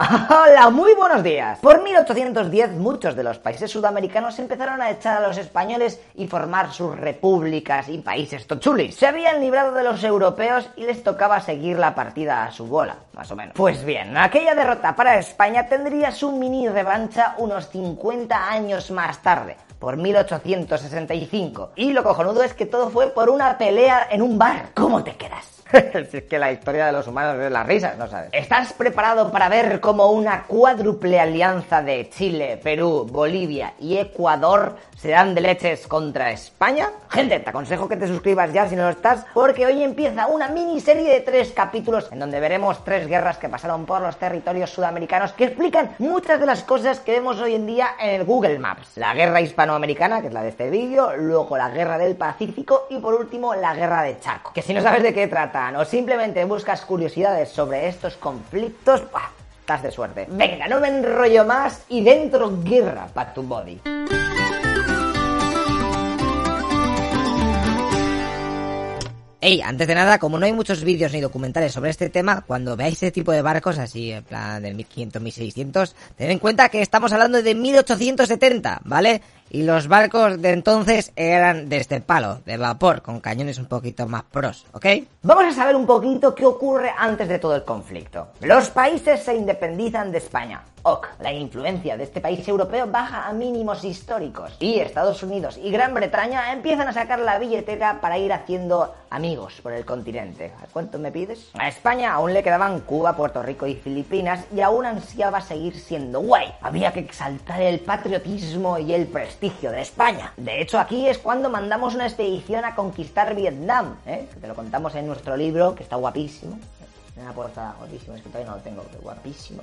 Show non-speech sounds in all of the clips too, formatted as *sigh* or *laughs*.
Hola, muy buenos días. Por 1810 muchos de los países sudamericanos empezaron a echar a los españoles y formar sus repúblicas y países tochulis. Se habían librado de los europeos y les tocaba seguir la partida a su bola, más o menos. Pues bien, aquella derrota para España tendría su mini revancha unos 50 años más tarde por 1865. Y lo cojonudo es que todo fue por una pelea en un bar. ¿Cómo te quedas? *laughs* si es que la historia de los humanos es la risa, no sabes. ¿Estás preparado para ver cómo una cuádruple alianza de Chile, Perú, Bolivia y Ecuador se dan de leches contra España? Gente, te aconsejo que te suscribas ya si no lo estás, porque hoy empieza una miniserie de tres capítulos en donde veremos tres guerras que pasaron por los territorios sudamericanos que explican muchas de las cosas que vemos hoy en día en el Google Maps. La guerra hispanoamericana, que es la de este vídeo, luego la guerra del Pacífico y por último la guerra de Chaco. Que si no sabes de qué trata, o simplemente buscas curiosidades sobre estos conflictos, estás de suerte. Venga, no me enrollo más y dentro guerra para tu body. Ey, antes de nada, como no hay muchos vídeos ni documentales sobre este tema, cuando veáis este tipo de barcos así, en plan del 1500, 1600, tened en cuenta que estamos hablando de 1870, ¿vale? y los barcos de entonces eran de este palo, de vapor, con cañones un poquito más pros, ¿ok? Vamos a saber un poquito qué ocurre antes de todo el conflicto. Los países se independizan de España. La influencia de este país europeo baja a mínimos históricos y Estados Unidos y Gran Bretaña empiezan a sacar la billetera para ir haciendo amigos por el continente. ¿A cuánto me pides? A España aún le quedaban Cuba, Puerto Rico y Filipinas y aún ansiaba seguir siendo guay. Había que exaltar el patriotismo y el prestigio de España. De hecho, aquí es cuando mandamos una expedición a conquistar Vietnam, ¿eh? que te lo contamos en nuestro libro, que está guapísimo. Una portada guapísimo, es que todavía no lo tengo, pero guapísimo.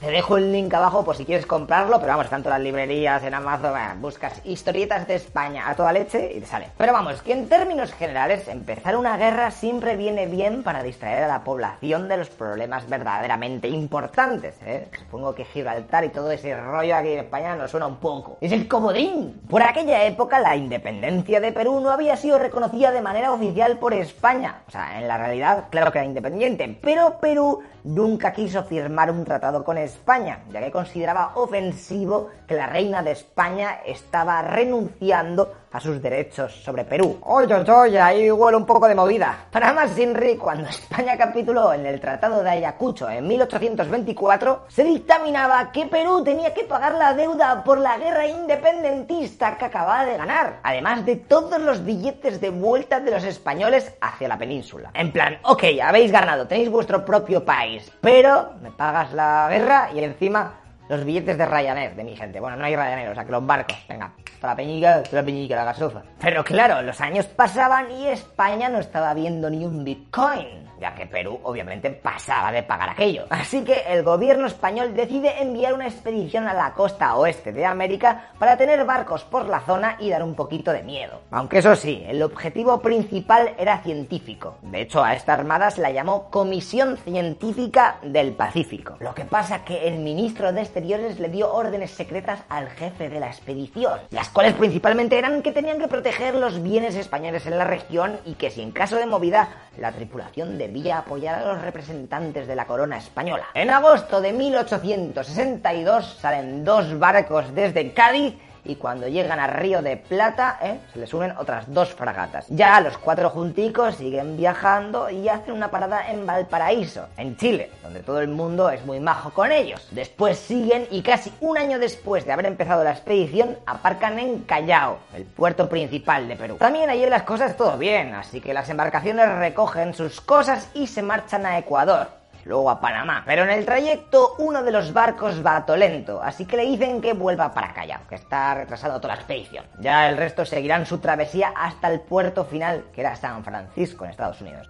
Te dejo el link abajo por si quieres comprarlo, pero vamos, tanto las librerías, en Amazon, buscas historietas de España a toda leche y te sale. Pero vamos, que en términos generales, empezar una guerra siempre viene bien para distraer a la población de los problemas verdaderamente importantes, ¿eh? Supongo que Gibraltar y todo ese rollo aquí en España nos suena un poco. Es el comodín. Por aquella época, la independencia de Perú no había sido reconocida de manera oficial por España. O sea, en la realidad, claro que era independiente, pero Perú nunca quiso firmar un tratado con España, ya que consideraba ofensivo que la reina de España estaba renunciando a sus derechos sobre Perú. Oye, oye, ahí huele un poco de movida. Para más Sinri, cuando España capituló en el Tratado de Ayacucho en 1824, se dictaminaba que Perú tenía que pagar la deuda por la guerra independentista que acababa de ganar, además de todos los billetes de vuelta de los españoles hacia la península. En plan, ok, habéis ganado, tenéis vuestro propio país, pero me pagas la guerra y encima los billetes de Ryanair de mi gente. Bueno, no hay Ryanair, o sea que los barcos, venga, para la peñica, para la peñica, la gasofa. Pero claro, los años pasaban y España no estaba viendo ni un Bitcoin ya que Perú obviamente pasaba de pagar aquello. Así que el gobierno español decide enviar una expedición a la costa oeste de América para tener barcos por la zona y dar un poquito de miedo. Aunque eso sí, el objetivo principal era científico. De hecho, a esta armada se la llamó Comisión Científica del Pacífico. Lo que pasa que el ministro de Exteriores le dio órdenes secretas al jefe de la expedición, las cuales principalmente eran que tenían que proteger los bienes españoles en la región y que si en caso de movida la tripulación debía apoyar a los representantes de la corona española. En agosto de 1862 salen dos barcos desde Cádiz y cuando llegan a Río de Plata, ¿eh? se les unen otras dos fragatas. Ya los cuatro junticos siguen viajando y hacen una parada en Valparaíso, en Chile, donde todo el mundo es muy majo con ellos. Después siguen y casi un año después de haber empezado la expedición, aparcan en Callao, el puerto principal de Perú. También allí las cosas todo bien, así que las embarcaciones recogen sus cosas y se marchan a Ecuador luego a Panamá. Pero en el trayecto uno de los barcos va lento, así que le dicen que vuelva para Callao, que está retrasado toda la expedición. Ya el resto seguirán su travesía hasta el puerto final, que era San Francisco, en Estados Unidos.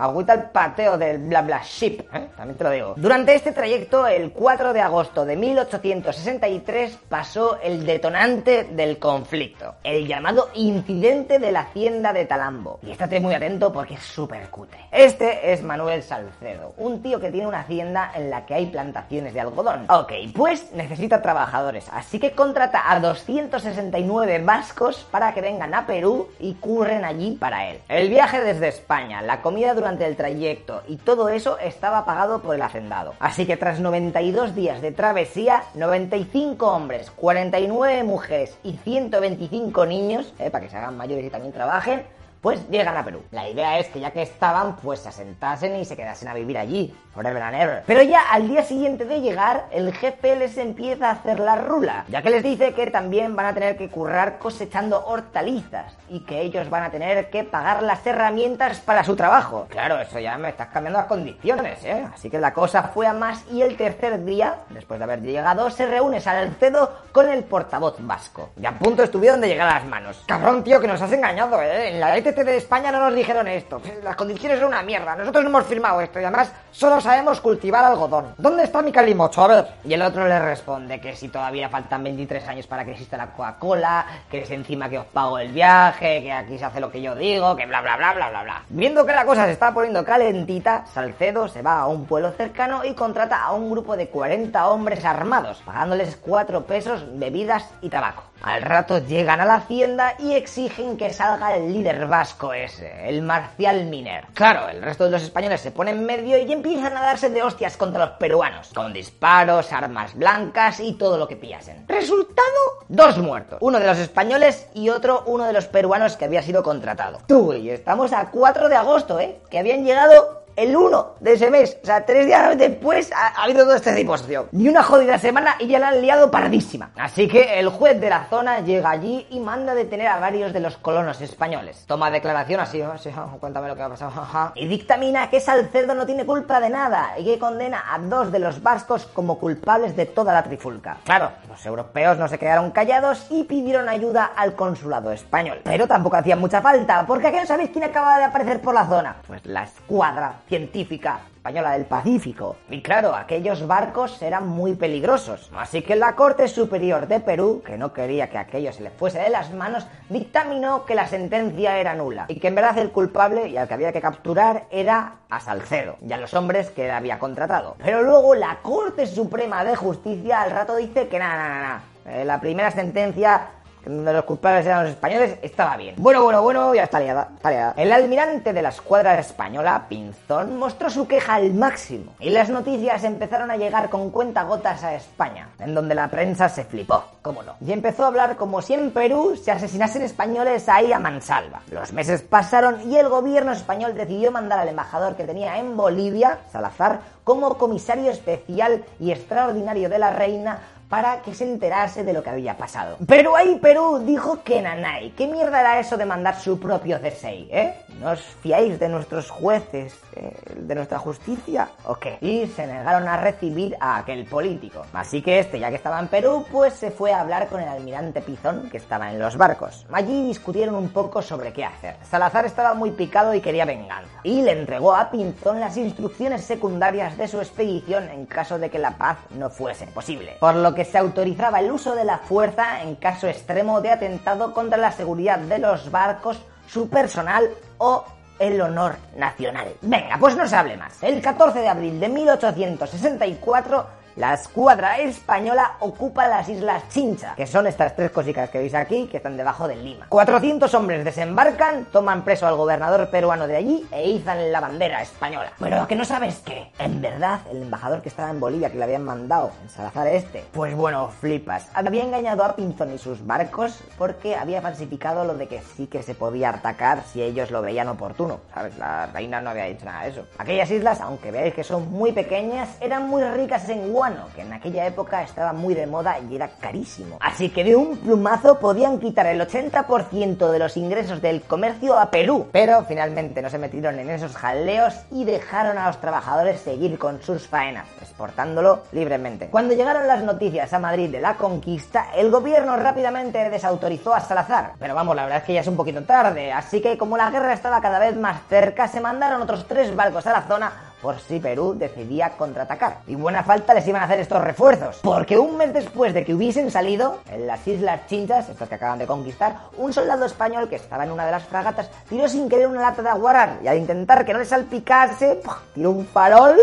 Agüita el pateo del bla bla ship, ¿eh? también te lo digo. Durante este trayecto, el 4 de agosto de 1863 pasó el detonante del conflicto, el llamado incidente de la hacienda de Talambo. Y estate muy atento porque es súper cute. Este es Manuel Salcedo, un tío que tiene una hacienda en la que hay plantaciones de algodón. Ok, pues necesita trabajadores, así que contrata a 269 vascos para que vengan a Perú y curren allí para él. El viaje desde España, la comida durante el trayecto y todo eso estaba pagado por el hacendado. Así que tras 92 días de travesía, 95 hombres, 49 mujeres y 125 niños, eh, para que se hagan mayores y también trabajen, pues llegan a Perú. La idea es que ya que estaban, pues se asentasen y se quedasen a vivir allí, forever and ever. Pero ya al día siguiente de llegar, el jefe les empieza a hacer la rula, ya que les dice que también van a tener que currar cosechando hortalizas y que ellos van a tener que pagar las herramientas para su trabajo. Claro, eso ya me estás cambiando las condiciones, ¿eh? Así que la cosa fue a más y el tercer día, después de haber llegado, se reúne Salcedo con el portavoz vasco. Y a punto estuvieron de llegar a las manos. Cabrón, tío, que nos has engañado, ¿eh? En la de España no nos dijeron esto. Las condiciones son una mierda. Nosotros no hemos firmado esto y además solo sabemos cultivar algodón. ¿Dónde está mi calimocho? A ver. Y el otro le responde que si todavía faltan 23 años para que exista la Coca-Cola, que es encima que os pago el viaje, que aquí se hace lo que yo digo, que bla bla bla bla bla bla. Viendo que la cosa se está poniendo calentita, Salcedo se va a un pueblo cercano y contrata a un grupo de 40 hombres armados, pagándoles 4 pesos, bebidas y tabaco. Al rato llegan a la hacienda y exigen que salga el líder vasco ese, el Marcial Miner. Claro, el resto de los españoles se ponen en medio y empiezan a darse de hostias contra los peruanos, con disparos, armas blancas y todo lo que pillasen. Resultado, dos muertos, uno de los españoles y otro uno de los peruanos que había sido contratado. Tú y estamos a 4 de agosto, ¿eh? Que habían llegado el 1 de ese mes. O sea, tres días después ha, habido todo este disposición. Ni una jodida semana y ya la han liado pardísima. Así que el juez de la zona llega allí y manda detener a varios de los colonos españoles. Toma declaración así, oh, oh, cuéntame lo que ha pasado. y dictamina que Salcedo no tiene culpa de nada y que condena a dos de los vascos como culpables de toda la trifulca. Claro, los europeos no se quedaron callados y pidieron ayuda al consulado español. Pero tampoco hacía mucha falta, porque aquí no sabéis quién acaba de aparecer por la zona. Pues la escuadra científica española del Pacífico. Y claro, aquellos barcos eran muy peligrosos. Así que la Corte Superior de Perú, que no quería que aquello se le fuese de las manos, dictaminó que la sentencia era nula y que en verdad el culpable y al que había que capturar era a Salcedo y a los hombres que había contratado. Pero luego la Corte Suprema de Justicia al rato dice que nada, nada, nada. Eh, la primera sentencia de los culpables eran los españoles, estaba bien. Bueno, bueno, bueno, ya está liada, está liada. El almirante de la escuadra española, Pinzón, mostró su queja al máximo. Y las noticias empezaron a llegar con cuentagotas a España, en donde la prensa se flipó, cómo no. Y empezó a hablar como si en Perú se asesinasen españoles ahí a mansalva. Los meses pasaron y el gobierno español decidió mandar al embajador que tenía en Bolivia, Salazar, como comisario especial y extraordinario de la reina para que se enterase de lo que había pasado. Pero ahí Perú dijo que nanay. ¿Qué mierda era eso de mandar su propio CSI, eh? ¿No os fiáis de nuestros jueces, eh, de nuestra justicia o qué? Y se negaron a recibir a aquel político. Así que este, ya que estaba en Perú, pues se fue a hablar con el almirante Pizón, que estaba en los barcos. Allí discutieron un poco sobre qué hacer. Salazar estaba muy picado y quería venganza. Y le entregó a Pinzón las instrucciones secundarias de su expedición en caso de que la paz no fuese posible. Por lo que se autorizaba el uso de la fuerza en caso extremo de atentado contra la seguridad de los barcos, su personal o el honor nacional. Venga, pues no se hable más. El 14 de abril de 1864 la escuadra española ocupa las islas Chincha, que son estas tres cositas que veis aquí, que están debajo del Lima. 400 hombres desembarcan, toman preso al gobernador peruano de allí e izan la bandera española. Pero que no sabes qué, en verdad, el embajador que estaba en Bolivia, que le habían mandado, en Salazar este, pues bueno, flipas. Había engañado a Pinzón y sus barcos porque había falsificado lo de que sí que se podía atacar si ellos lo veían oportuno, ¿sabes? La reina no había dicho nada de eso. Aquellas islas, aunque veáis que son muy pequeñas, eran muy ricas en guano que en aquella época estaba muy de moda y era carísimo. Así que de un plumazo podían quitar el 80% de los ingresos del comercio a Perú. Pero finalmente no se metieron en esos jaleos y dejaron a los trabajadores seguir con sus faenas, exportándolo libremente. Cuando llegaron las noticias a Madrid de la conquista, el gobierno rápidamente desautorizó a Salazar. Pero vamos, la verdad es que ya es un poquito tarde, así que como la guerra estaba cada vez más cerca, se mandaron otros tres barcos a la zona por si Perú decidía contraatacar. Y buena falta les iban a hacer estos refuerzos, porque un mes después de que hubiesen salido, en las Islas Chinchas, estas que acaban de conquistar, un soldado español que estaba en una de las fragatas tiró sin querer una lata de aguarar y al intentar que no le salpicase, tiró un farol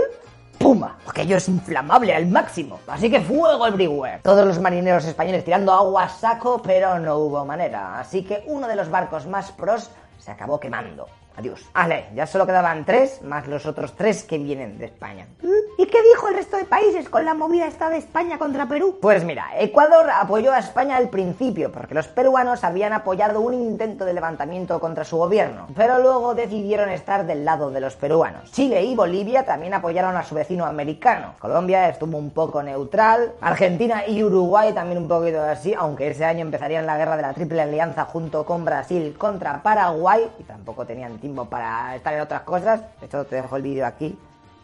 ¡Puma! Aquello es inflamable al máximo. Así que fuego everywhere. Todos los marineros españoles tirando agua a saco, pero no hubo manera. Así que uno de los barcos más pros se acabó quemando. Adiós. Ale, ya solo quedaban tres, más los otros tres que vienen de España. ¿Y qué dijo el resto de países con la movida esta de España contra Perú? Pues mira, Ecuador apoyó a España al principio, porque los peruanos habían apoyado un intento de levantamiento contra su gobierno, pero luego decidieron estar del lado de los peruanos. Chile y Bolivia también apoyaron a su vecino americano. Colombia estuvo un poco neutral, Argentina y Uruguay también un poquito así, aunque ese año empezarían la guerra de la Triple Alianza junto con Brasil contra Paraguay y tampoco tenían tiempo para estar en otras cosas. De hecho, te dejo el vídeo aquí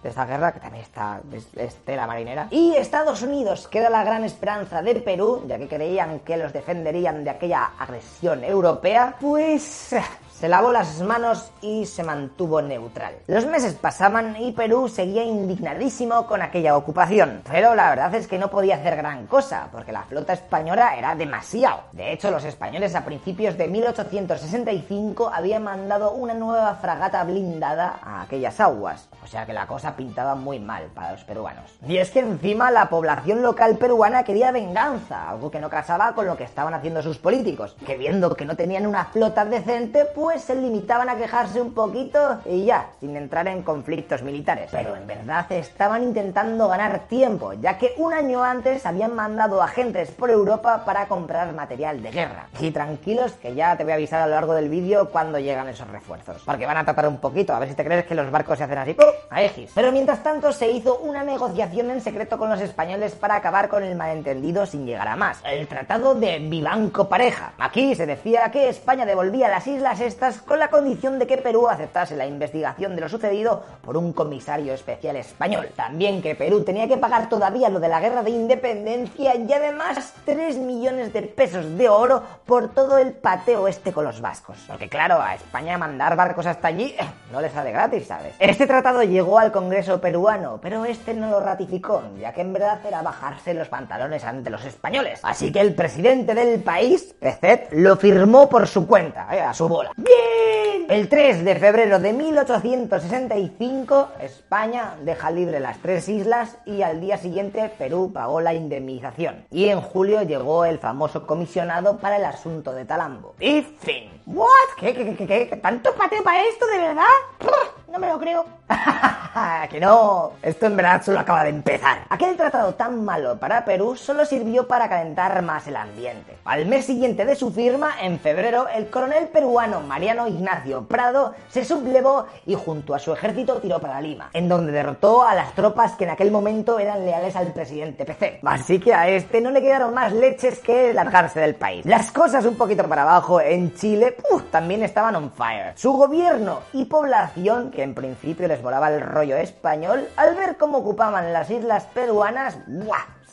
de esta guerra, que también está, es, tela marinera. Y Estados Unidos, que era la gran esperanza de Perú, ya que creían que los defenderían de aquella agresión europea, pues se lavó las manos y se mantuvo neutral. Los meses pasaban y Perú seguía indignadísimo con aquella ocupación, pero la verdad es que no podía hacer gran cosa, porque la flota española era demasiado. De hecho, los españoles a principios de 1865 habían mandado una nueva fragata blindada a aquellas aguas, o sea que la cosa pintaba muy mal para los peruanos. Y es que encima la población local peruana quería venganza, algo que no casaba con lo que estaban haciendo sus políticos, que viendo que no tenían una flota decente, pues se limitaban a quejarse un poquito y ya, sin entrar en conflictos militares. Pero en verdad estaban intentando ganar tiempo, ya que un año antes habían mandado agentes por Europa para comprar material de guerra. Y tranquilos que ya te voy a avisar a lo largo del vídeo cuando llegan esos refuerzos, porque van a tratar un poquito, a ver si te crees que los barcos se hacen así, a X. Pero mientras tanto se hizo una negociación en secreto con los españoles para acabar con el malentendido sin llegar a más. El Tratado de Vivanco Pareja. Aquí se decía que España devolvía las islas estas con la condición de que Perú aceptase la investigación de lo sucedido por un comisario especial español. También que Perú tenía que pagar todavía lo de la guerra de independencia y además 3 millones de pesos de oro por todo el pateo este con los vascos. Porque claro, a España mandar barcos hasta allí eh, no les sale gratis, ¿sabes? Este tratado llegó al Congreso peruano, pero este no lo ratificó, ya que en verdad era bajarse los pantalones ante los españoles. Así que el presidente del país, Pecet, lo firmó por su cuenta, eh, a su bola. El 3 de febrero de 1865, España deja libre las tres islas y al día siguiente Perú pagó la indemnización. Y en julio llegó el famoso comisionado para el asunto de Talambo. Y fin. ¿What? ¿Qué, qué, qué, qué? ¿Tanto pateo para esto, de verdad? No me lo creo. *laughs* que no. Esto en verdad solo acaba de empezar. Aquel tratado tan malo para Perú solo sirvió para calentar más el ambiente. Al mes siguiente de su firma, en febrero, el coronel peruano Mariano Ignacio Prado se sublevó y junto a su ejército tiró para Lima, en donde derrotó a las tropas que en aquel momento eran leales al presidente PC. Así que a este no le quedaron más leches que largarse del país. Las cosas un poquito para abajo en Chile también estaban on fire. Su gobierno y población, que en principio les volaba el rollo español, al ver cómo ocupaban las islas peruanas.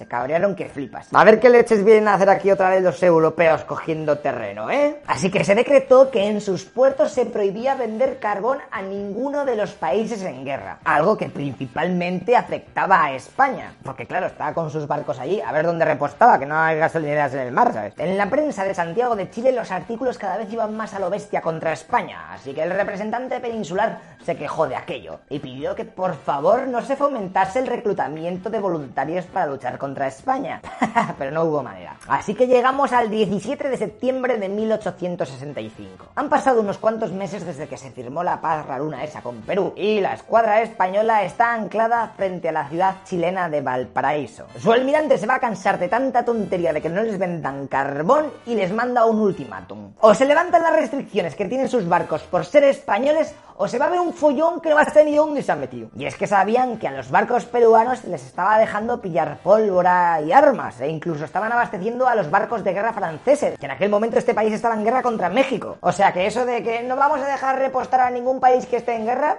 Se cabrearon que flipas. A ver qué leches vienen a hacer aquí otra vez los europeos cogiendo terreno, ¿eh? Así que se decretó que en sus puertos se prohibía vender carbón a ninguno de los países en guerra. Algo que principalmente afectaba a España. Porque claro, estaba con sus barcos allí, a ver dónde repostaba, que no hay gasolineras en el mar, ¿sabes? En la prensa de Santiago de Chile los artículos cada vez iban más a lo bestia contra España. Así que el representante peninsular se quejó de aquello y pidió que por favor no se fomentase el reclutamiento de voluntarios para luchar contra contra España, *laughs* pero no hubo manera. Así que llegamos al 17 de septiembre de 1865. Han pasado unos cuantos meses desde que se firmó la paz raruna esa con Perú y la escuadra española está anclada frente a la ciudad chilena de Valparaíso. Su almirante se va a cansar de tanta tontería de que no les vendan carbón y les manda un ultimátum. O se levantan las restricciones que tienen sus barcos por ser españoles o se va a ver un follón que no va a estar ni dónde se han metido. Y es que sabían que a los barcos peruanos les estaba dejando pillar y armas, e incluso estaban abasteciendo a los barcos de guerra franceses, que en aquel momento este país estaba en guerra contra México. O sea que eso de que no vamos a dejar repostar a ningún país que esté en guerra,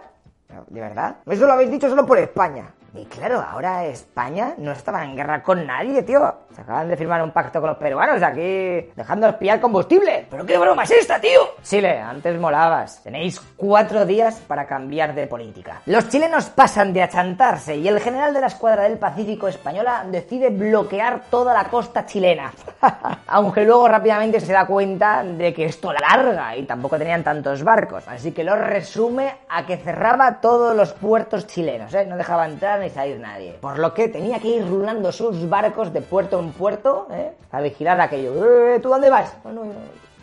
¿de verdad? Eso lo habéis dicho solo por España. Y claro, ahora España no estaba en guerra con nadie, tío. Se acaban de firmar un pacto con los peruanos aquí, dejándonos pillar combustible. ¿Pero qué broma es esta, tío? Chile, antes molabas. Tenéis cuatro días para cambiar de política. Los chilenos pasan de achantarse y el general de la escuadra del Pacífico española decide bloquear toda la costa chilena. *laughs* Aunque luego rápidamente se da cuenta de que esto la larga y tampoco tenían tantos barcos. Así que lo resume a que cerraba todos los puertos chilenos, ¿eh? No dejaba entrar ni salir nadie. Por lo que tenía que ir rulando sus barcos de puerto en puerto, ¿eh? A vigilar aquello. ¡Eh, ¿Tú dónde vas? Bueno,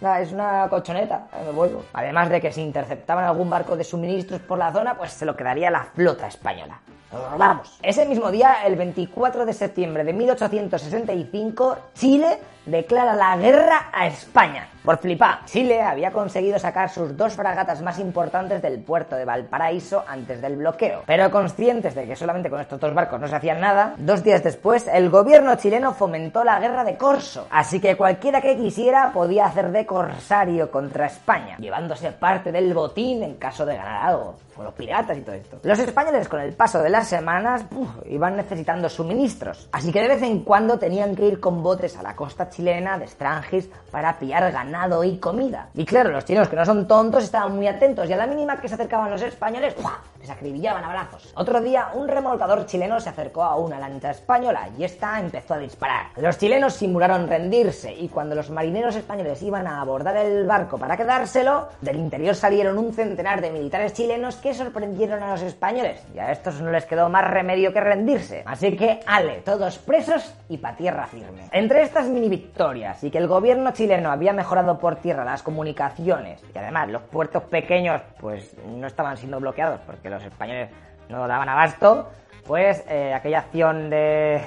Nada, es una colchoneta, eh, me vuelvo. Además de que si interceptaban algún barco de suministros por la zona, pues se lo quedaría la flota española. Vamos. Ese mismo día, el 24 de septiembre de 1865, Chile declara la guerra a España. Por flipar, Chile había conseguido sacar sus dos fragatas más importantes del puerto de Valparaíso antes del bloqueo. Pero conscientes de que solamente con estos dos barcos no se hacían nada, dos días después el gobierno chileno fomentó la guerra de corso. Así que cualquiera que quisiera podía hacer de corsario contra España, llevándose parte del botín en caso de ganar algo los piratas y todo esto. Los españoles con el paso de las semanas iban necesitando suministros, así que de vez en cuando tenían que ir con botes a la costa chilena de Strangis para pillar ganado y comida. Y claro, los chinos que no son tontos estaban muy atentos y a la mínima que se acercaban los españoles, ¡pua! les acribillaban a balazos. Otro día, un remolcador chileno se acercó a una lancha española y esta empezó a disparar. Los chilenos simularon rendirse y cuando los marineros españoles iban a abordar el barco para quedárselo, del interior salieron un centenar de militares chilenos que sorprendieron a los españoles y a estos no les quedó más remedio que rendirse. Así que, ale, todos presos y pa' tierra firme. Entre estas mini victorias y que el gobierno chileno había mejorado por tierra las comunicaciones y además los puertos pequeños pues no estaban siendo bloqueados porque los españoles no daban abasto, pues eh, aquella acción de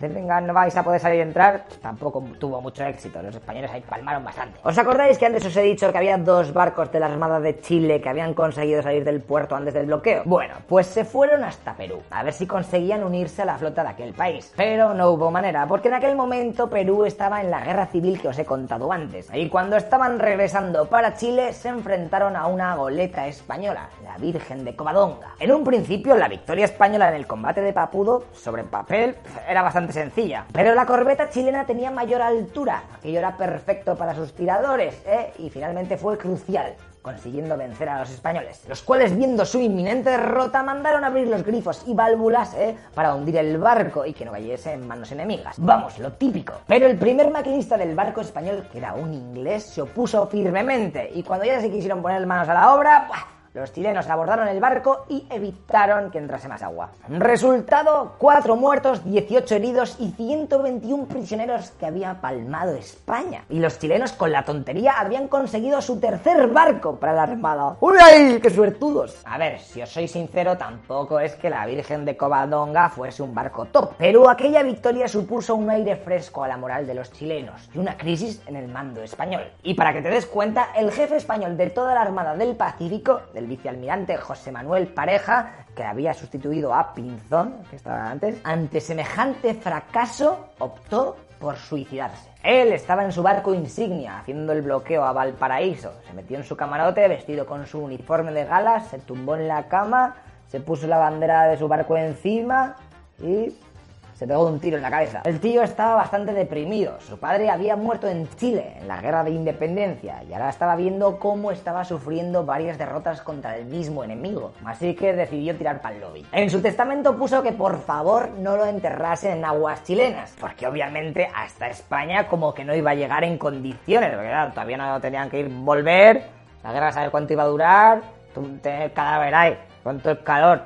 venga, no vais a poder salir y entrar, tampoco tuvo mucho éxito. Los españoles ahí palmaron bastante. ¿Os acordáis que antes os he dicho que había dos barcos de la Armada de Chile que habían conseguido salir del puerto antes del bloqueo? Bueno, pues se fueron hasta Perú, a ver si conseguían unirse a la flota de aquel país. Pero no hubo manera, porque en aquel momento Perú estaba en la guerra civil que os he contado antes. Y cuando estaban regresando para Chile, se enfrentaron a una goleta española, la Virgen de Covadonga. En un principio, la victoria española en el combate de Papudo, sobre papel, era bastante sencilla. Pero la corbeta chilena tenía mayor altura, aquello era perfecto para sus tiradores, ¿eh? y finalmente fue crucial consiguiendo vencer a los españoles, los cuales viendo su inminente derrota mandaron abrir los grifos y válvulas ¿eh? para hundir el barco y que no cayese en manos enemigas. Vamos, lo típico. Pero el primer maquinista del barco español, que era un inglés, se opuso firmemente y cuando ya se quisieron poner manos a la obra. Los chilenos abordaron el barco y evitaron que entrase más agua. Resultado, 4 muertos, 18 heridos y 121 prisioneros que había palmado España. Y los chilenos con la tontería habían conseguido su tercer barco para la armada. ¡Uy, qué suertudos! A ver, si os soy sincero, tampoco es que la Virgen de Covadonga fuese un barco top. Pero aquella victoria supuso un aire fresco a la moral de los chilenos y una crisis en el mando español. Y para que te des cuenta, el jefe español de toda la Armada del Pacífico, del vicealmirante José Manuel Pareja, que había sustituido a Pinzón, que estaba antes, ante semejante fracaso optó por suicidarse. Él estaba en su barco insignia haciendo el bloqueo a Valparaíso. Se metió en su camarote vestido con su uniforme de gala, se tumbó en la cama, se puso la bandera de su barco encima y se pegó un tiro en la cabeza. El tío estaba bastante deprimido. Su padre había muerto en Chile, en la guerra de independencia, y ahora estaba viendo cómo estaba sufriendo varias derrotas contra el mismo enemigo. Así que decidió tirar para el lobby. En su testamento puso que por favor no lo enterrasen en aguas chilenas, porque obviamente hasta España como que no iba a llegar en condiciones, claro, todavía no tenían que ir volver, la guerra saber cuánto iba a durar, tener cadáver ahí, cuánto el calor.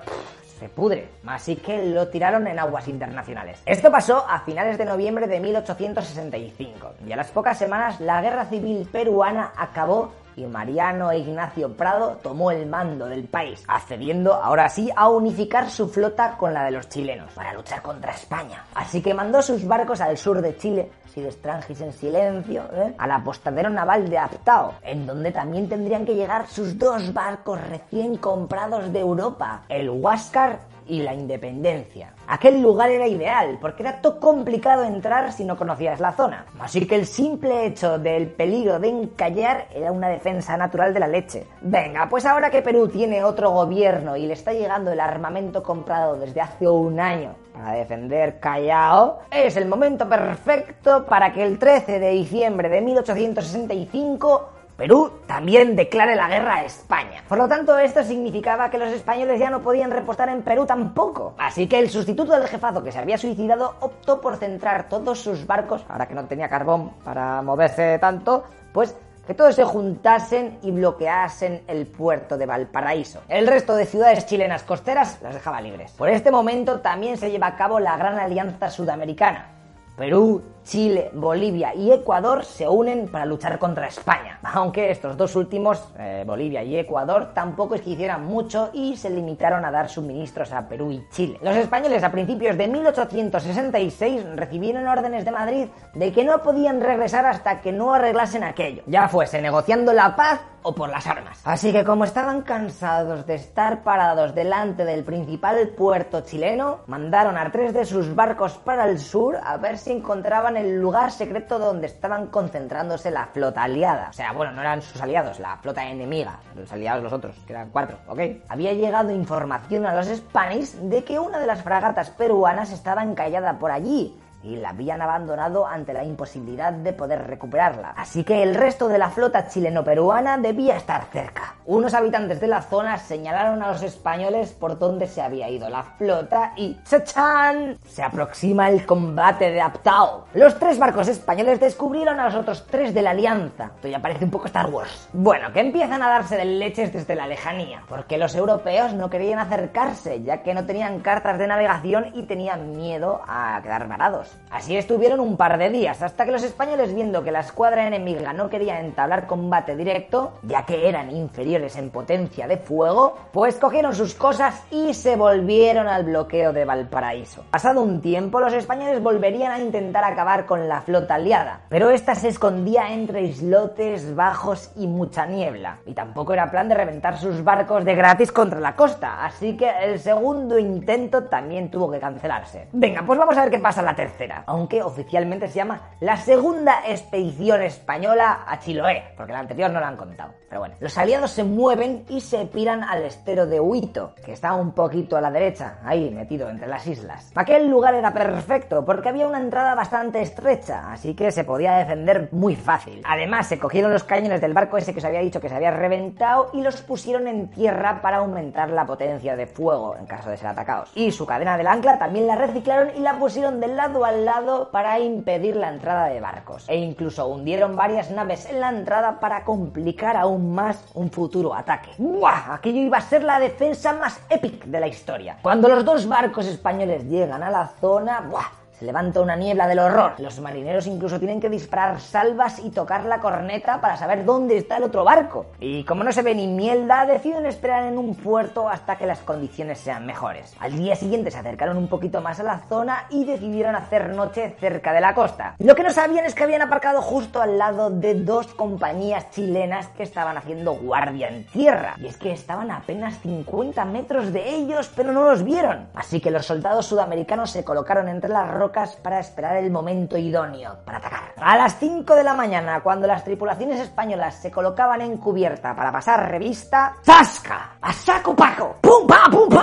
Se pudre, así que lo tiraron en aguas internacionales. Esto pasó a finales de noviembre de 1865 y a las pocas semanas la guerra civil peruana acabó y Mariano Ignacio Prado tomó el mando del país, accediendo ahora sí a unificar su flota con la de los chilenos para luchar contra España. Así que mandó sus barcos al sur de Chile, de extranjis en silencio, ¿eh? al apostadero naval de Aptao, en donde también tendrían que llegar sus dos barcos recién comprados de Europa, el Huáscar y la independencia. Aquel lugar era ideal, porque era todo complicado entrar si no conocías la zona. Así que el simple hecho del peligro de encallar era una defensa natural de la leche. Venga, pues ahora que Perú tiene otro gobierno y le está llegando el armamento comprado desde hace un año para defender Callao, es el momento perfecto para que el 13 de diciembre de 1865 Perú también declare la guerra a España. Por lo tanto, esto significaba que los españoles ya no podían repostar en Perú tampoco. Así que el sustituto del jefazo que se había suicidado optó por centrar todos sus barcos, ahora que no tenía carbón para moverse tanto, pues que todos se juntasen y bloqueasen el puerto de Valparaíso. El resto de ciudades chilenas costeras las dejaba libres. Por este momento también se lleva a cabo la Gran Alianza Sudamericana. Perú, Chile, Bolivia y Ecuador se unen para luchar contra España. Aunque estos dos últimos, eh, Bolivia y Ecuador, tampoco es que hicieran mucho y se limitaron a dar suministros a Perú y Chile. Los españoles a principios de 1866 recibieron órdenes de Madrid de que no podían regresar hasta que no arreglasen aquello, ya fuese negociando la paz o por las armas. Así que como estaban cansados de estar parados delante del principal puerto chileno, mandaron a tres de sus barcos para el sur a ver si encontraban el lugar secreto donde estaban concentrándose la flota aliada. O sea, bueno, no eran sus aliados, la flota enemiga, los aliados los otros, que eran cuatro, ¿ok? Había llegado información a los Spanish de que una de las fragatas peruanas estaba encallada por allí y la habían abandonado ante la imposibilidad de poder recuperarla. Así que el resto de la flota chileno-peruana debía estar cerca. Unos habitantes de la zona señalaron a los españoles por dónde se había ido la flota y ¡chachán! Se aproxima el combate de Aptao. Los tres barcos españoles descubrieron a los otros tres de la Alianza. Esto ya parece un poco Star Wars. Bueno, que empiezan a darse de leches desde la lejanía, porque los europeos no querían acercarse, ya que no tenían cartas de navegación y tenían miedo a quedar varados. Así estuvieron un par de días, hasta que los españoles, viendo que la escuadra enemiga no quería entablar combate directo, ya que eran inferiores en potencia de fuego, pues cogieron sus cosas y se volvieron al bloqueo de Valparaíso. Pasado un tiempo, los españoles volverían a intentar acabar con la flota aliada, pero esta se escondía entre islotes bajos y mucha niebla, y tampoco era plan de reventar sus barcos de gratis contra la costa, así que el segundo intento también tuvo que cancelarse. Venga, pues vamos a ver qué pasa la tercera aunque oficialmente se llama la segunda expedición española a Chiloé, porque la anterior no la han contado. Pero bueno, los aliados se mueven y se piran al estero de Huito, que está un poquito a la derecha, ahí metido entre las islas. Aquel lugar era perfecto porque había una entrada bastante estrecha, así que se podía defender muy fácil. Además, se cogieron los cañones del barco ese que os había dicho que se había reventado y los pusieron en tierra para aumentar la potencia de fuego en caso de ser atacados. Y su cadena del ancla también la reciclaron y la pusieron del lado al lado para impedir la entrada de barcos. E incluso hundieron varias naves en la entrada para complicar aún más un futuro ataque. ¡Buah! Aquello iba a ser la defensa más épica de la historia. Cuando los dos barcos españoles llegan a la zona, ¡buah! Se levanta una niebla del horror. Los marineros incluso tienen que disparar salvas y tocar la corneta para saber dónde está el otro barco. Y como no se ve ni mierda, deciden esperar en un puerto hasta que las condiciones sean mejores. Al día siguiente se acercaron un poquito más a la zona y decidieron hacer noche cerca de la costa. Lo que no sabían es que habían aparcado justo al lado de dos compañías chilenas que estaban haciendo guardia en tierra. Y es que estaban a apenas 50 metros de ellos, pero no los vieron. Así que los soldados sudamericanos se colocaron entre las rocas para esperar el momento idóneo para atacar. A las 5 de la mañana, cuando las tripulaciones españolas se colocaban en cubierta para pasar revista, ¡zasca! ¡A saco paco! ¡Pum, pa, pum!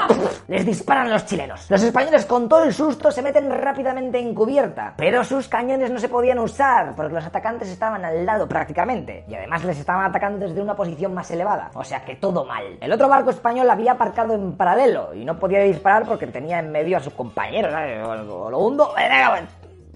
Les disparan los chilenos. Los españoles con todo el susto se meten rápidamente en cubierta, pero sus cañones no se podían usar porque los atacantes estaban al lado prácticamente y además les estaban atacando desde una posición más elevada, o sea que todo mal. El otro barco español había aparcado en paralelo y no podía disparar porque tenía en medio a sus compañeros, ¿sabes? O lo hundo,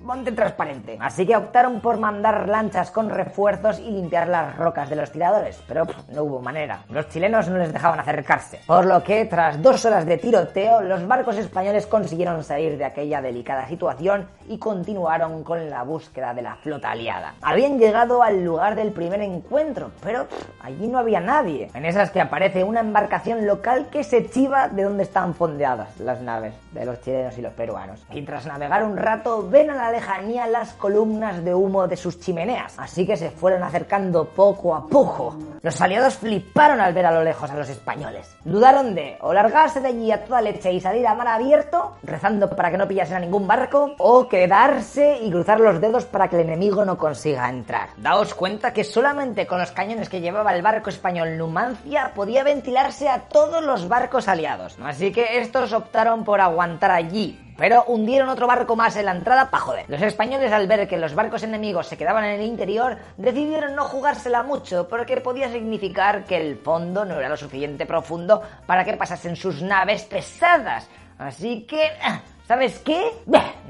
monte transparente. Así que optaron por mandar lanchas con refuerzos y limpiar las rocas de los tiradores, pero no hubo manera. Los chilenos no les dejaban acercarse. Por lo que, tras dos horas de tiroteo, los barcos españoles consiguieron salir de aquella delicada situación y continuaron con la búsqueda de la flota aliada. Habían llegado al lugar del primer encuentro, pero allí no había nadie. En esas que aparece una embarcación local que se chiva de donde están fondeadas las naves de los chilenos y los peruanos. Y tras navegar un rato, ven a la lejanía las columnas de humo de sus chimeneas, así que se fueron acercando poco a poco. Los aliados fliparon al ver a lo lejos a los españoles. Dudaron de o largarse de allí a toda leche y salir a mar abierto, rezando para que no pillasen a ningún barco, o quedarse y cruzar los dedos para que el enemigo no consiga entrar. Daos cuenta que solamente con los cañones que llevaba el barco español Numancia podía ventilarse a todos los barcos aliados. Así que estos optaron por aguantar allí, pero hundieron otro barco más en la entrada para joder. Los españoles al ver que los barcos enemigos se quedaban en el interior decidieron no jugársela mucho porque podía significar que el fondo no era lo suficiente profundo para que pasasen sus naves pesadas. Así que ah, ¿Sabes qué?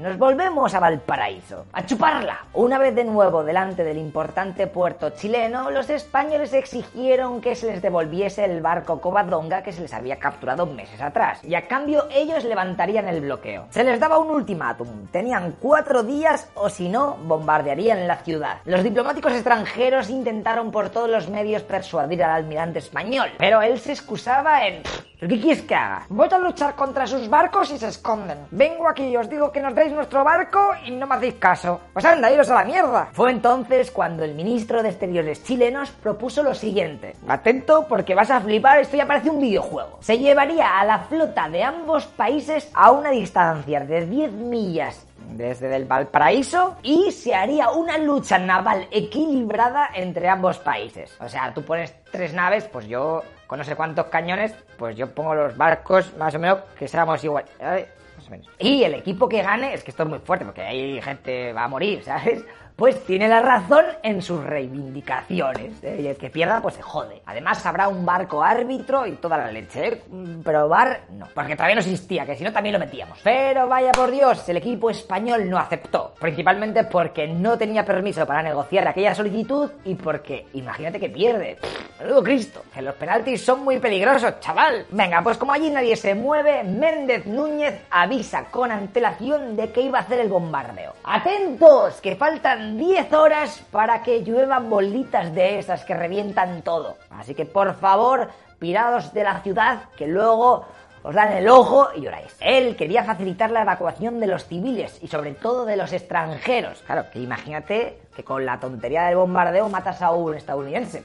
Nos volvemos a Valparaíso, a chuparla. Una vez de nuevo delante del importante puerto chileno, los españoles exigieron que se les devolviese el barco Covadonga que se les había capturado meses atrás, y a cambio ellos levantarían el bloqueo. Se les daba un ultimátum, tenían cuatro días o si no, bombardearían la ciudad. Los diplomáticos extranjeros intentaron por todos los medios persuadir al almirante español, pero él se excusaba en... ¿Qué quieres que haga? Voy a luchar contra sus barcos y se esconden. Vengo aquí y os digo que nos deis nuestro barco y no me hacéis caso. Pues anda, iros a la mierda. Fue entonces cuando el ministro de Exteriores chilenos propuso lo siguiente. Atento porque vas a flipar, esto ya parece un videojuego. Se llevaría a la flota de ambos países a una distancia de 10 millas desde el Valparaíso y se haría una lucha naval equilibrada entre ambos países. O sea, tú pones tres naves, pues yo con no sé cuántos cañones, pues yo pongo los barcos más o menos que seamos igual. Más o menos. Y el equipo que gane, es que esto es muy fuerte porque hay gente va a morir, *laughs* ¿sabes? Pues tiene la razón en sus reivindicaciones. Y el que pierda, pues se jode. Además, habrá un barco árbitro y toda la leche. ¿eh? No. Porque todavía no existía, que si no también lo metíamos. Pero vaya por Dios, el equipo español no aceptó. Principalmente porque no tenía permiso para negociar aquella solicitud y porque, imagínate que pierde. Menudo Cristo, que los penaltis son muy peligrosos, chaval. Venga, pues como allí nadie se mueve, Méndez Núñez avisa con antelación de que iba a hacer el bombardeo. ¡Atentos! Que faltan 10 horas para que lluevan bolitas de esas que revientan todo. Así que por favor, pirados de la ciudad, que luego os dan el ojo y lloráis. Él quería facilitar la evacuación de los civiles y sobre todo de los extranjeros. Claro, que imagínate que con la tontería del bombardeo matas a un estadounidense.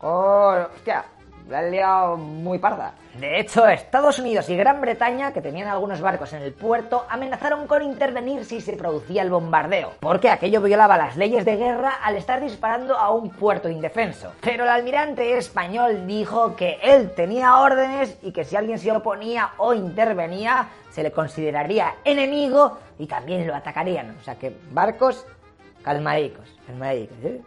¡Oh! ¡Hostia! La liado muy parda. De hecho, Estados Unidos y Gran Bretaña, que tenían algunos barcos en el puerto, amenazaron con intervenir si se producía el bombardeo, porque aquello violaba las leyes de guerra al estar disparando a un puerto indefenso. Pero el almirante español dijo que él tenía órdenes y que si alguien se oponía o intervenía, se le consideraría enemigo y también lo atacarían. O sea que barcos calmadicos, calmadicos, ¿eh?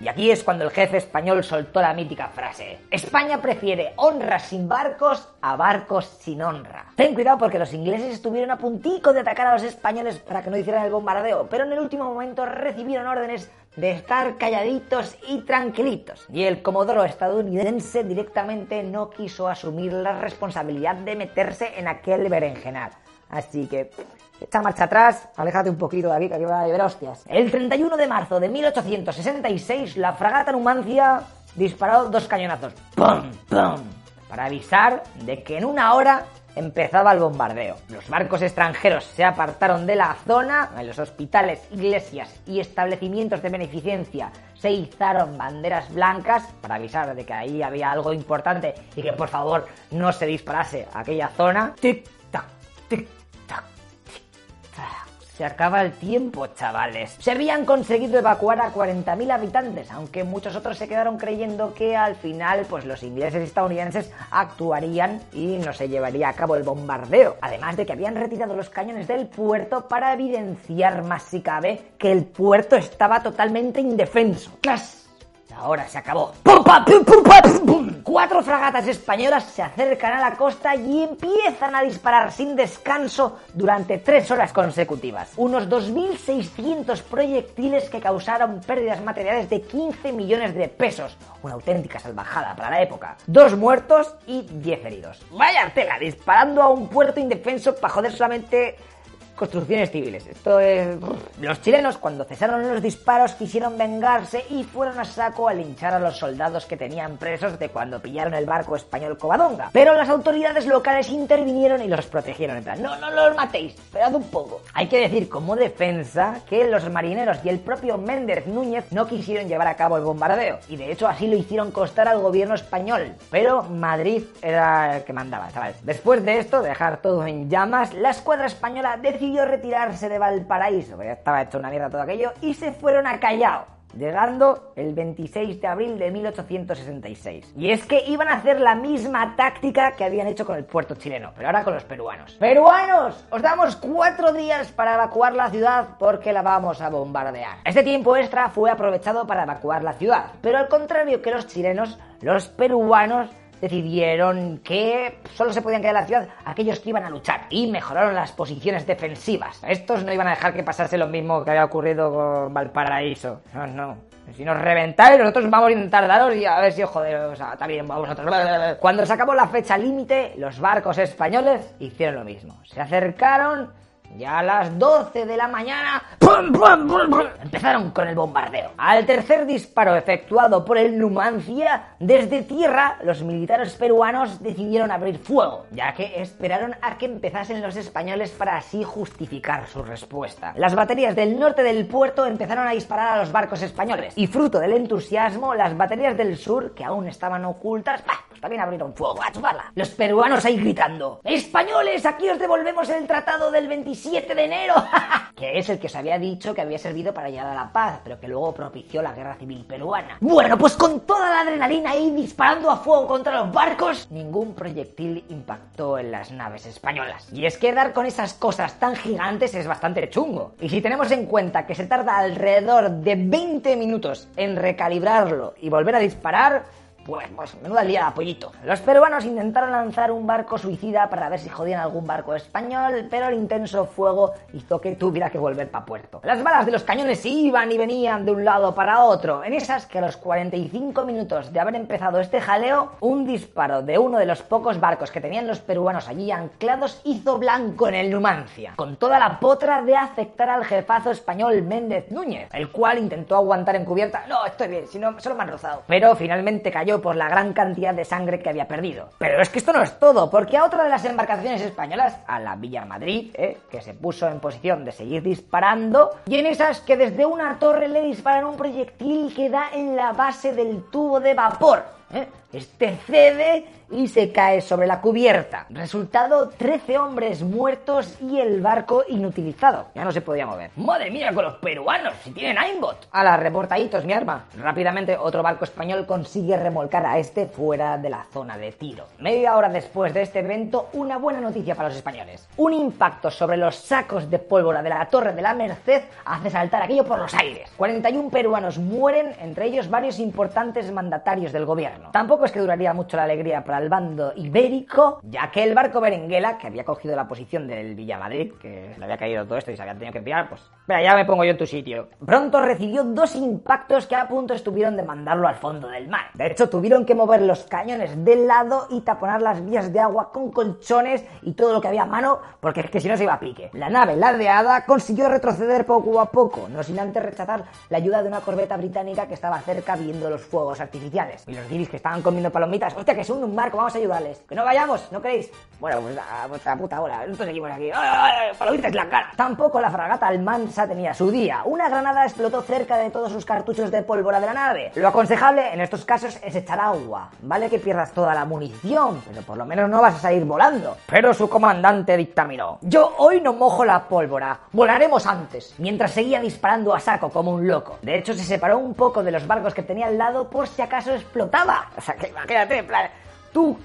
Y aquí es cuando el jefe español soltó la mítica frase. España prefiere honra sin barcos a barcos sin honra. Ten cuidado porque los ingleses estuvieron a puntico de atacar a los españoles para que no hicieran el bombardeo, pero en el último momento recibieron órdenes de estar calladitos y tranquilitos. Y el comodoro estadounidense directamente no quiso asumir la responsabilidad de meterse en aquel berenjenal. Así que Echa marcha atrás, aléjate un poquito de aquí, que aquí va a llover hostias. El 31 de marzo de 1866, la fragata Numancia disparó dos cañonazos. ¡Pum! ¡Pum! Para avisar de que en una hora empezaba el bombardeo. Los barcos extranjeros se apartaron de la zona, en los hospitales, iglesias y establecimientos de beneficencia se izaron banderas blancas para avisar de que ahí había algo importante y que por favor no se disparase aquella zona. Tic tac, tic se acaba el tiempo, chavales. Se habían conseguido evacuar a 40.000 habitantes, aunque muchos otros se quedaron creyendo que al final, pues los ingleses y estadounidenses actuarían y no se llevaría a cabo el bombardeo. Además de que habían retirado los cañones del puerto para evidenciar más si cabe que el puerto estaba totalmente indefenso. ¡Clas! Ahora se acabó. ¡Pum, pam, pum, pum, pum, pum! Cuatro fragatas españolas se acercan a la costa y empiezan a disparar sin descanso durante tres horas consecutivas. Unos 2.600 proyectiles que causaron pérdidas materiales de 15 millones de pesos. Una auténtica salvajada para la época. Dos muertos y 10 heridos. Vaya tela, disparando a un puerto indefenso para joder solamente construcciones civiles. Esto es... Los chilenos, cuando cesaron los disparos, quisieron vengarse y fueron a saco a linchar a los soldados que tenían presos de cuando pillaron el barco español Covadonga. Pero las autoridades locales intervinieron y los protegieron. En plan, no, no los matéis, esperad un poco. Hay que decir como defensa que los marineros y el propio Méndez Núñez no quisieron llevar a cabo el bombardeo. Y de hecho así lo hicieron costar al gobierno español. Pero Madrid era el que mandaba, ¿sabes? Después de esto, dejar todo en llamas, la escuadra española decidió retirarse de Valparaíso, porque ya estaba hecho una mierda todo aquello, y se fueron a Callao, llegando el 26 de abril de 1866. Y es que iban a hacer la misma táctica que habían hecho con el puerto chileno, pero ahora con los peruanos. ¡Peruanos! Os damos cuatro días para evacuar la ciudad porque la vamos a bombardear. Este tiempo extra fue aprovechado para evacuar la ciudad, pero al contrario que los chilenos, los peruanos decidieron que solo se podían quedar en la ciudad aquellos que iban a luchar y mejoraron las posiciones defensivas. Estos no iban a dejar que pasase lo mismo que había ocurrido con Valparaíso. No, no. Si nos reventáis, nosotros vamos a intentar daros y a ver si os joderos también vosotros. Cuando se acabó la fecha límite, los barcos españoles hicieron lo mismo. Se acercaron ya a las 12 de la mañana empezaron con el bombardeo. Al tercer disparo efectuado por el Numancia, desde tierra los militares peruanos decidieron abrir fuego, ya que esperaron a que empezasen los españoles para así justificar su respuesta. Las baterías del norte del puerto empezaron a disparar a los barcos españoles, y fruto del entusiasmo, las baterías del sur, que aún estaban ocultas, ¡bah! pues también abrieron fuego, a chuparla. Los peruanos ahí gritando, ¡Españoles, aquí os devolvemos el tratado del 27 7 de enero, *laughs* que es el que os había dicho que había servido para llegar a la paz, pero que luego propició la guerra civil peruana. Bueno, pues con toda la adrenalina ahí disparando a fuego contra los barcos, ningún proyectil impactó en las naves españolas. Y es que dar con esas cosas tan gigantes es bastante chungo. Y si tenemos en cuenta que se tarda alrededor de 20 minutos en recalibrarlo y volver a disparar, pues, pues, menuda liada, pollito. Los peruanos intentaron lanzar un barco suicida para ver si jodían algún barco español, pero el intenso fuego hizo que tuviera que volver para puerto. Las balas de los cañones iban y venían de un lado para otro. En esas que a los 45 minutos de haber empezado este jaleo, un disparo de uno de los pocos barcos que tenían los peruanos allí anclados hizo blanco en el Numancia, con toda la potra de afectar al jefazo español Méndez Núñez, el cual intentó aguantar en cubierta. No, estoy bien, si no, solo me han rozado. Pero finalmente cayó por la gran cantidad de sangre que había perdido. Pero es que esto no es todo, porque a otra de las embarcaciones españolas, a la Villa Madrid, ¿eh? que se puso en posición de seguir disparando, y en esas que desde una torre le disparan un proyectil que da en la base del tubo de vapor. ¿eh? Este cede y se cae sobre la cubierta. Resultado, 13 hombres muertos y el barco inutilizado. Ya no se podía mover. ¡Madre mía con los peruanos! ¡Si tienen aimbot! A reportaditos mi arma. Rápidamente otro barco español consigue remolcar a este fuera de la zona de tiro. Media hora después de este evento, una buena noticia para los españoles. Un impacto sobre los sacos de pólvora de la Torre de la Merced hace saltar aquello por los aires. 41 peruanos mueren, entre ellos varios importantes mandatarios del gobierno. Tampoco es que duraría mucho la alegría para el bando ibérico, ya que el barco Berenguela, que había cogido la posición del Villamadrid, que le había caído todo esto y se había tenido que enviar, pues, mira, ya me pongo yo en tu sitio. Pronto recibió dos impactos que a punto estuvieron de mandarlo al fondo del mar. De hecho, tuvieron que mover los cañones del lado y taponar las vías de agua con colchones y todo lo que había a mano, porque es que si no se iba a pique. La nave ladeada consiguió retroceder poco a poco, no sin antes rechazar la ayuda de una corbeta británica que estaba cerca viendo los fuegos artificiales. Y los guiris que estaban comiendo palomitas, hostia, que es un barco, vamos a ayudarles. Que no vayamos, ¿no queréis? Bueno, pues a vuestra puta hora, nosotros seguimos aquí. Palomitas en la cara. Tampoco la fragata Almansa tenía su día. Una granada explotó cerca de todos sus cartuchos de pólvora de la nave. Lo aconsejable en estos casos es echar agua. Vale que pierdas toda la munición, pero por lo menos no vas a salir volando. Pero su comandante dictaminó. Yo hoy no mojo la pólvora, volaremos antes. Mientras seguía disparando a saco como un loco. De hecho, se separó un poco de los barcos que tenía al lado por si acaso explotaba. O sea, imagínate, en plan, tú,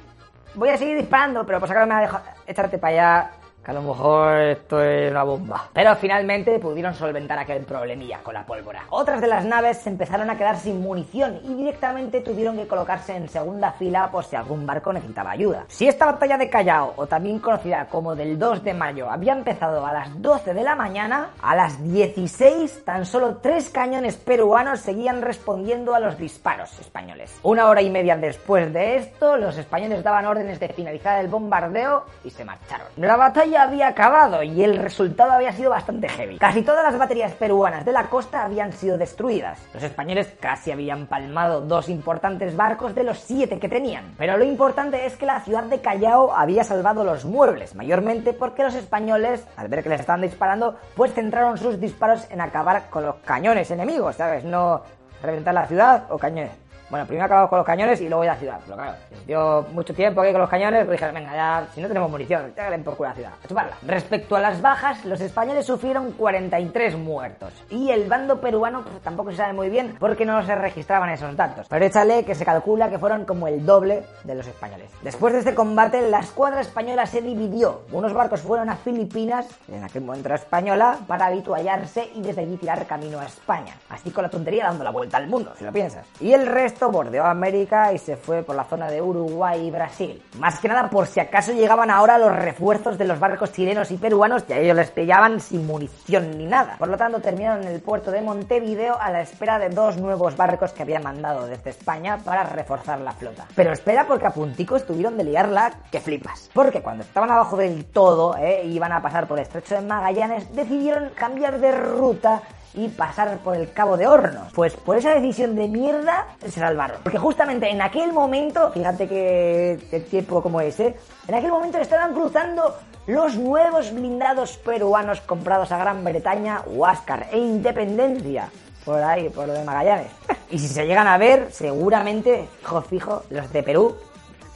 voy a seguir disparando, pero por si acaso me va a echarte para allá que a lo mejor esto es una bomba. Pero finalmente pudieron solventar aquel problemilla con la pólvora. Otras de las naves se empezaron a quedar sin munición y directamente tuvieron que colocarse en segunda fila por si algún barco necesitaba ayuda. Si esta batalla de Callao, o también conocida como del 2 de mayo, había empezado a las 12 de la mañana, a las 16 tan solo tres cañones peruanos seguían respondiendo a los disparos españoles. Una hora y media después de esto, los españoles daban órdenes de finalizar el bombardeo y se marcharon. La batalla había acabado y el resultado había sido bastante heavy. Casi todas las baterías peruanas de la costa habían sido destruidas. Los españoles casi habían palmado dos importantes barcos de los siete que tenían. Pero lo importante es que la ciudad de Callao había salvado los muebles, mayormente porque los españoles, al ver que les estaban disparando, pues centraron sus disparos en acabar con los cañones enemigos, ¿sabes? No reventar la ciudad o cañones. Bueno, primero acabamos con los cañones y luego ya la ciudad. Pero claro, dio mucho tiempo aquí con los cañones, pues dije, venga, ya, si no tenemos munición, ya por culo la ciudad. A chuparla. Respecto a las bajas, los españoles sufrieron 43 muertos. Y el bando peruano pues, tampoco se sabe muy bien porque no se registraban esos datos. Pero échale que se calcula que fueron como el doble de los españoles. Después de este combate, la escuadra española se dividió. Unos barcos fueron a Filipinas, en aquel momento era española, para habituallarse y desde allí tirar camino a España. Así con la tontería dando la vuelta al mundo, si lo piensas. Y el resto bordeó América y se fue por la zona de Uruguay y Brasil. Más que nada por si acaso llegaban ahora los refuerzos de los barcos chilenos y peruanos y a ellos les pillaban sin munición ni nada. Por lo tanto terminaron en el puerto de Montevideo a la espera de dos nuevos barcos que habían mandado desde España para reforzar la flota. Pero espera porque a puntico estuvieron de liarla que flipas. Porque cuando estaban abajo del todo, eh, iban a pasar por el estrecho de Magallanes, decidieron cambiar de ruta y pasar por el Cabo de Hornos. Pues por esa decisión de mierda se salvaron. Porque justamente en aquel momento, fíjate que el tiempo como ese, en aquel momento estaban cruzando los nuevos blindados peruanos comprados a Gran Bretaña, Huáscar e Independencia. Por ahí, por lo de Magallanes. *laughs* y si se llegan a ver, seguramente, fijo, fijo, los de Perú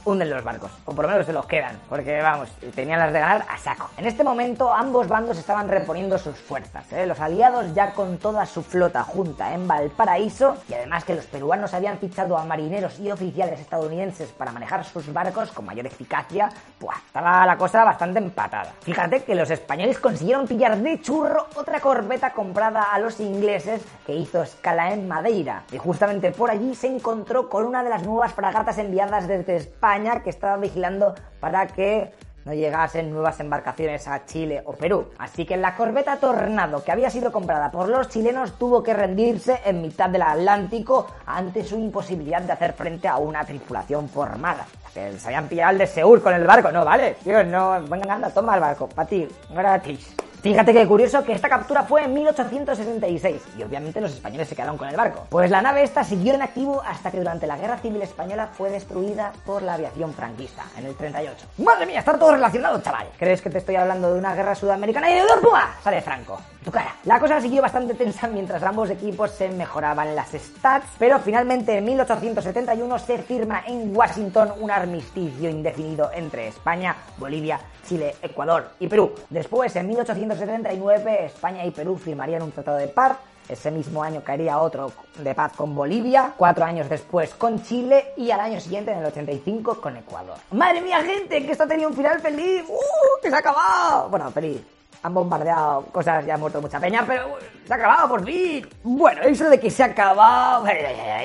hunden los barcos, o por lo menos se los quedan, porque vamos, tenían las de ganar a saco. En este momento ambos bandos estaban reponiendo sus fuerzas, ¿eh? los aliados ya con toda su flota junta en Valparaíso, y además que los peruanos habían fichado a marineros y oficiales estadounidenses para manejar sus barcos con mayor eficacia, pues estaba la cosa bastante empatada. Fíjate que los españoles consiguieron pillar de churro otra corbeta comprada a los ingleses que hizo escala en Madeira, y justamente por allí se encontró con una de las nuevas fragatas enviadas desde España que estaba vigilando para que no llegasen nuevas embarcaciones a Chile o Perú. Así que la corbeta Tornado, que había sido comprada por los chilenos, tuvo que rendirse en mitad del Atlántico ante su imposibilidad de hacer frente a una tripulación formada. Se habían pillado el de Seur con el barco, no vale, tío, no, venga, anda, toma el barco, para ti, gratis. Fíjate que curioso que esta captura fue en 1866 y obviamente los españoles se quedaron con el barco. Pues la nave esta siguió en activo hasta que durante la Guerra Civil Española fue destruida por la aviación franquista en el 38. ¡Madre mía, está todo relacionado, chaval! ¿Crees que te estoy hablando de una guerra sudamericana y de Dorpúa? Sale Franco. Tu cara. La cosa siguió bastante tensa mientras ambos equipos se mejoraban las stats, pero finalmente en 1871 se firma en Washington un armisticio indefinido entre España, Bolivia, Chile, Ecuador y Perú. Después, en 1879, España y Perú firmarían un tratado de paz. Ese mismo año caería otro de paz con Bolivia, cuatro años después con Chile y al año siguiente, en el 85, con Ecuador. ¡Madre mía, gente! Que esto tenía un final feliz. ¡Uh! ¡Que se ha acabado! Bueno, feliz han bombardeado cosas, ya ha muerto mucha peña, pero se ha acabado por fin. Bueno, eso de que se ha acabado...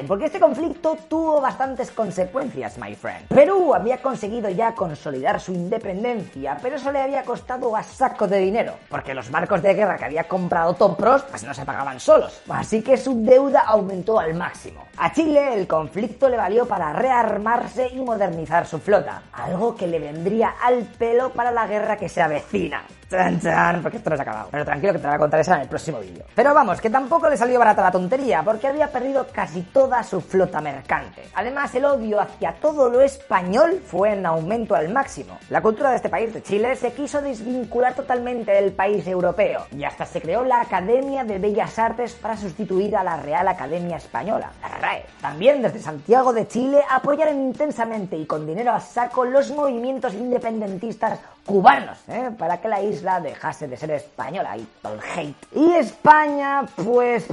Porque este conflicto tuvo bastantes consecuencias, my friend. Perú había conseguido ya consolidar su independencia, pero eso le había costado a saco de dinero, porque los barcos de guerra que había comprado Topros pues no se pagaban solos. Así que su deuda aumentó al máximo. A Chile el conflicto le valió para rearmarse y modernizar su flota, algo que le vendría al pelo para la guerra que se avecina. Chan, chan, porque esto no se ha acabado. Pero tranquilo que te voy a contar eso en el próximo vídeo. Pero vamos, que tampoco le salió barata la tontería, porque había perdido casi toda su flota mercante. Además, el odio hacia todo lo español fue en aumento al máximo. La cultura de este país, de Chile, se quiso desvincular totalmente del país europeo, y hasta se creó la Academia de Bellas Artes para sustituir a la Real Academia Española, la RAE. También desde Santiago de Chile apoyaron intensamente y con dinero a saco los movimientos independentistas cubanos, ¿eh? para que la isla dejase de ser española y todo el hate. Y España, pues,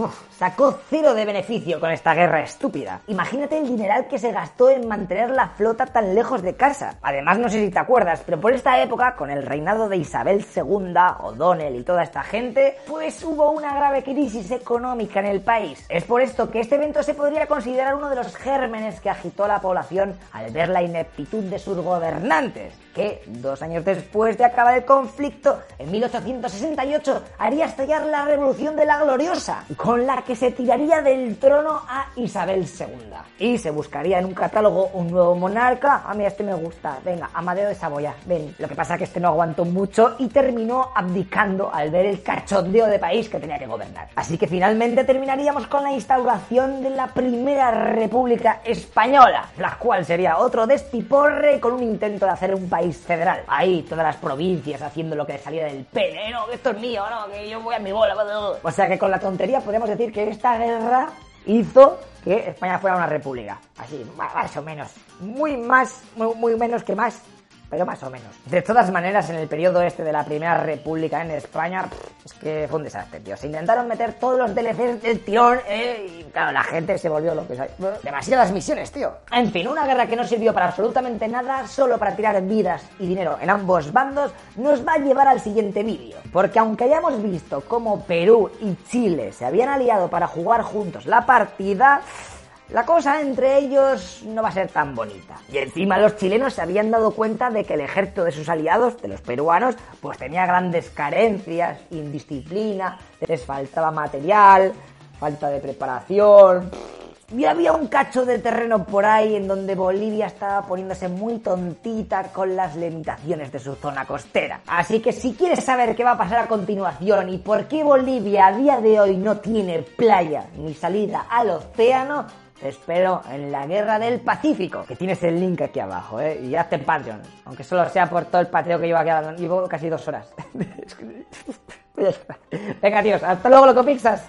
sacó cero de beneficio con esta guerra estúpida. Imagínate el dineral que se gastó en mantener la flota tan lejos de casa. Además, no sé si te acuerdas, pero por esta época, con el reinado de Isabel II, O'Donnell y toda esta gente, pues hubo una grave crisis económica en el país. Es por esto que este evento se podría considerar uno de los gérmenes que agitó a la población al ver la ineptitud de sus gobernantes, que dos años después de acabar el conflicto, en 1868, haría estallar la Revolución de la Gloriosa, con la que se tiraría del trono a Isabel II. Y se buscaría en un catálogo un nuevo monarca. A mí este me gusta. Venga, Amadeo de Saboya, ven. Lo que pasa es que este no aguantó mucho y terminó abdicando al ver el cachondeo de país que tenía que gobernar. Así que finalmente terminaríamos con la instauración de la primera República Española, la cual sería otro despiporre con un intento de hacer un país federal. Ahí todas las provincias haciendo lo que les salía del pene, no, que esto es mío, no, que yo voy a mi bola. O sea que con la tontería podemos decir que esta guerra hizo que España fuera una república. Así, más o menos. Muy más, muy, muy menos que más pero más o menos. De todas maneras, en el periodo este de la Primera República en España, es que fue un desastre, tío. Se intentaron meter todos los DLCs del tirón, ¿eh? Y claro, la gente se volvió lo que Demasiadas misiones, tío. En fin, una guerra que no sirvió para absolutamente nada, solo para tirar vidas y dinero en ambos bandos, nos va a llevar al siguiente vídeo. Porque aunque hayamos visto cómo Perú y Chile se habían aliado para jugar juntos la partida, la cosa entre ellos no va a ser tan bonita. Y encima los chilenos se habían dado cuenta de que el ejército de sus aliados, de los peruanos, pues tenía grandes carencias, indisciplina, les faltaba material, falta de preparación. Y había un cacho de terreno por ahí en donde Bolivia estaba poniéndose muy tontita con las limitaciones de su zona costera. Así que si quieres saber qué va a pasar a continuación y por qué Bolivia a día de hoy no tiene playa ni salida al océano, te espero en la Guerra del Pacífico, que tienes el link aquí abajo, ¿eh? Y hazte Patreon, aunque solo sea por todo el pateo que llevo aquí. Llevo casi dos horas. *laughs* *laughs* Venga, tíos, hasta luego, loco Pixas.